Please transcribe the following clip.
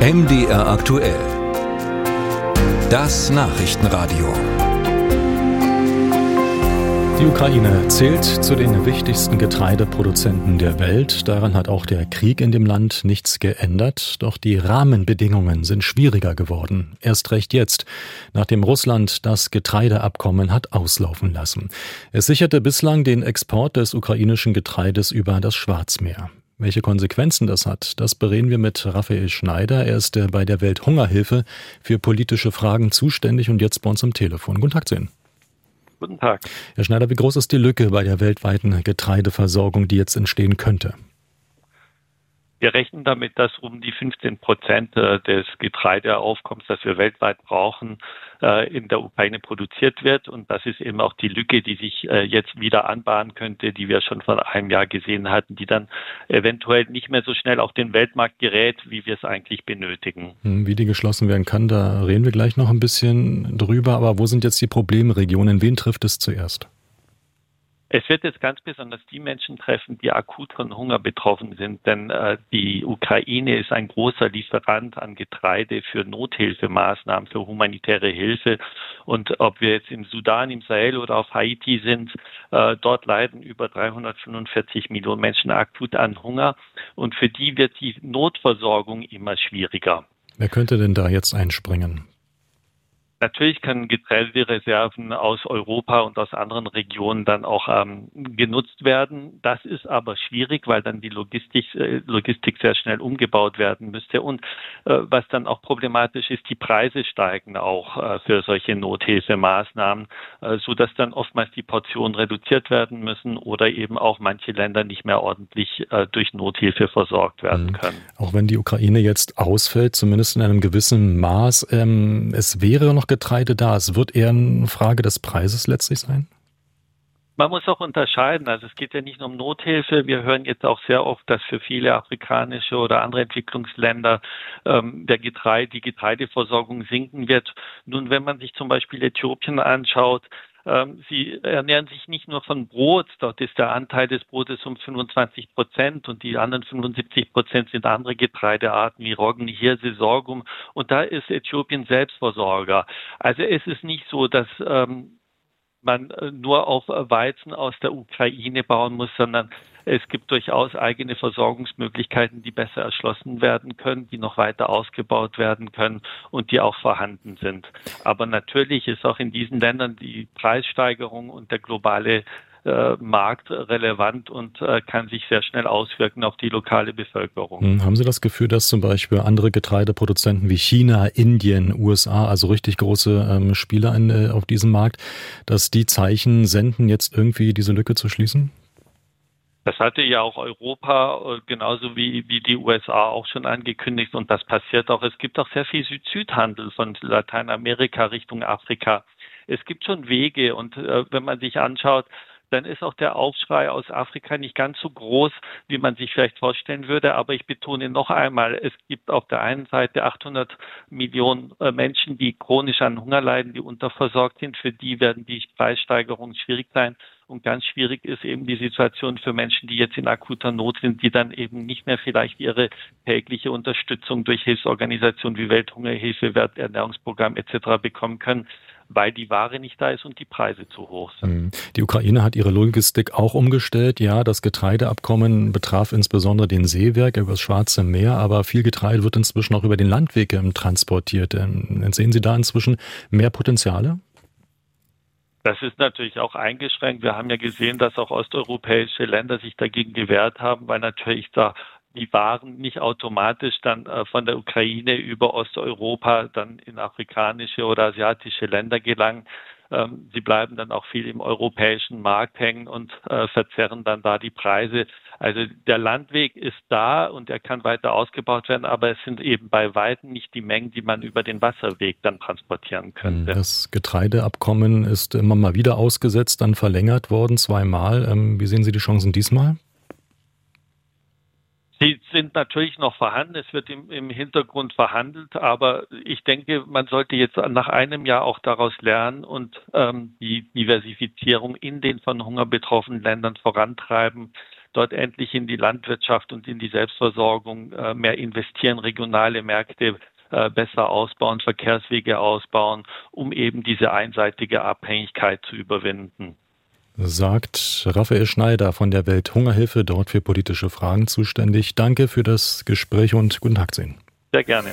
MDR aktuell. Das Nachrichtenradio. Die Ukraine zählt zu den wichtigsten Getreideproduzenten der Welt. Daran hat auch der Krieg in dem Land nichts geändert. Doch die Rahmenbedingungen sind schwieriger geworden. Erst recht jetzt, nachdem Russland das Getreideabkommen hat auslaufen lassen. Es sicherte bislang den Export des ukrainischen Getreides über das Schwarzmeer. Welche Konsequenzen das hat, das bereden wir mit Raphael Schneider. Er ist bei der Welthungerhilfe für politische Fragen zuständig und jetzt bei uns am Telefon. Guten Tag zu Ihnen. Guten Tag. Herr Schneider, wie groß ist die Lücke bei der weltweiten Getreideversorgung, die jetzt entstehen könnte? Wir rechnen damit, dass um die 15 Prozent äh, des Getreideaufkommens, das wir weltweit brauchen, äh, in der Ukraine produziert wird. Und das ist eben auch die Lücke, die sich äh, jetzt wieder anbahnen könnte, die wir schon vor einem Jahr gesehen hatten, die dann eventuell nicht mehr so schnell auf den Weltmarkt gerät, wie wir es eigentlich benötigen. Hm, wie die geschlossen werden kann, da reden wir gleich noch ein bisschen drüber. Aber wo sind jetzt die Problemregionen? Wen trifft es zuerst? Es wird jetzt ganz besonders die Menschen treffen, die akut von Hunger betroffen sind, denn äh, die Ukraine ist ein großer Lieferant an Getreide für Nothilfemaßnahmen, für humanitäre Hilfe. Und ob wir jetzt im Sudan, im Sahel oder auf Haiti sind, äh, dort leiden über 345 Millionen Menschen akut an Hunger. Und für die wird die Notversorgung immer schwieriger. Wer könnte denn da jetzt einspringen? Natürlich können Getreidereserven aus Europa und aus anderen Regionen dann auch ähm, genutzt werden. Das ist aber schwierig, weil dann die Logistik, äh, Logistik sehr schnell umgebaut werden müsste. Und äh, was dann auch problematisch ist, die Preise steigen auch äh, für solche Nothilfemaßnahmen, äh, so dass dann oftmals die Portionen reduziert werden müssen oder eben auch manche Länder nicht mehr ordentlich äh, durch Nothilfe versorgt werden mhm. können. Auch wenn die Ukraine jetzt ausfällt, zumindest in einem gewissen Maß, ähm, es wäre noch Getreide da ist, wird eher eine Frage des Preises letztlich sein? Man muss auch unterscheiden. Also es geht ja nicht nur um Nothilfe. Wir hören jetzt auch sehr oft, dass für viele afrikanische oder andere Entwicklungsländer ähm, der Getreide, die Getreideversorgung sinken wird. Nun, wenn man sich zum Beispiel Äthiopien anschaut, sie ernähren sich nicht nur von Brot, dort ist der Anteil des Brotes um 25 Prozent und die anderen 75 Prozent sind andere Getreidearten wie Roggen, Hirse, Sorghum und da ist Äthiopien Selbstversorger. Also es ist nicht so, dass ähm, man äh, nur auf Weizen aus der Ukraine bauen muss, sondern es gibt durchaus eigene Versorgungsmöglichkeiten, die besser erschlossen werden können, die noch weiter ausgebaut werden können und die auch vorhanden sind. Aber natürlich ist auch in diesen Ländern die Preissteigerung und der globale äh, Markt relevant und äh, kann sich sehr schnell auswirken auf die lokale Bevölkerung. Hm, haben Sie das Gefühl, dass zum Beispiel andere Getreideproduzenten wie China, Indien, USA, also richtig große ähm, Spieler in, äh, auf diesem Markt, dass die Zeichen senden, jetzt irgendwie diese Lücke zu schließen? Das hatte ja auch Europa äh, genauso wie, wie die USA auch schon angekündigt und das passiert auch. Es gibt auch sehr viel Süd-Süd-Handel von Lateinamerika Richtung Afrika. Es gibt schon Wege und äh, wenn man sich anschaut, dann ist auch der Aufschrei aus Afrika nicht ganz so groß, wie man sich vielleicht vorstellen würde. Aber ich betone noch einmal, es gibt auf der einen Seite 800 Millionen äh, Menschen, die chronisch an Hunger leiden, die unterversorgt sind. Für die werden die Preissteigerungen schwierig sein. Und ganz schwierig ist eben die Situation für Menschen, die jetzt in akuter Not sind, die dann eben nicht mehr vielleicht ihre tägliche Unterstützung durch Hilfsorganisationen wie Welthungerhilfe, Welternährungsprogramm etc. bekommen können weil die Ware nicht da ist und die Preise zu hoch sind. Mhm. Die Ukraine hat ihre Logistik auch umgestellt. Ja, das Getreideabkommen betraf insbesondere den Seewerk über das Schwarze Meer, aber viel Getreide wird inzwischen auch über den Landweg ähm, transportiert. Ähm, sehen Sie da inzwischen mehr Potenziale? Das ist natürlich auch eingeschränkt. Wir haben ja gesehen, dass auch osteuropäische Länder sich dagegen gewehrt haben, weil natürlich da die Waren nicht automatisch dann äh, von der Ukraine über Osteuropa dann in afrikanische oder asiatische Länder gelangen. Ähm, sie bleiben dann auch viel im europäischen Markt hängen und äh, verzerren dann da die Preise. Also der Landweg ist da und er kann weiter ausgebaut werden, aber es sind eben bei Weitem nicht die Mengen, die man über den Wasserweg dann transportieren könnte. Das Getreideabkommen ist immer mal wieder ausgesetzt, dann verlängert worden, zweimal. Ähm, wie sehen Sie die Chancen diesmal? Sie sind natürlich noch vorhanden, es wird im, im, Hintergrund verhandelt, aber ich denke, man sollte jetzt nach einem Jahr auch daraus lernen und ähm, die Diversifizierung in den von Hunger betroffenen Ländern vorantreiben. dort endlich in die Landwirtschaft und in die Selbstversorgung äh, mehr investieren, regionale Märkte äh, besser ausbauen, Verkehrswege ausbauen, um eben diese einseitige Abhängigkeit zu überwinden. Sagt Raphael Schneider von der Welthungerhilfe, dort für politische Fragen zuständig. Danke für das Gespräch und guten Tag zu Ihnen. Sehr gerne.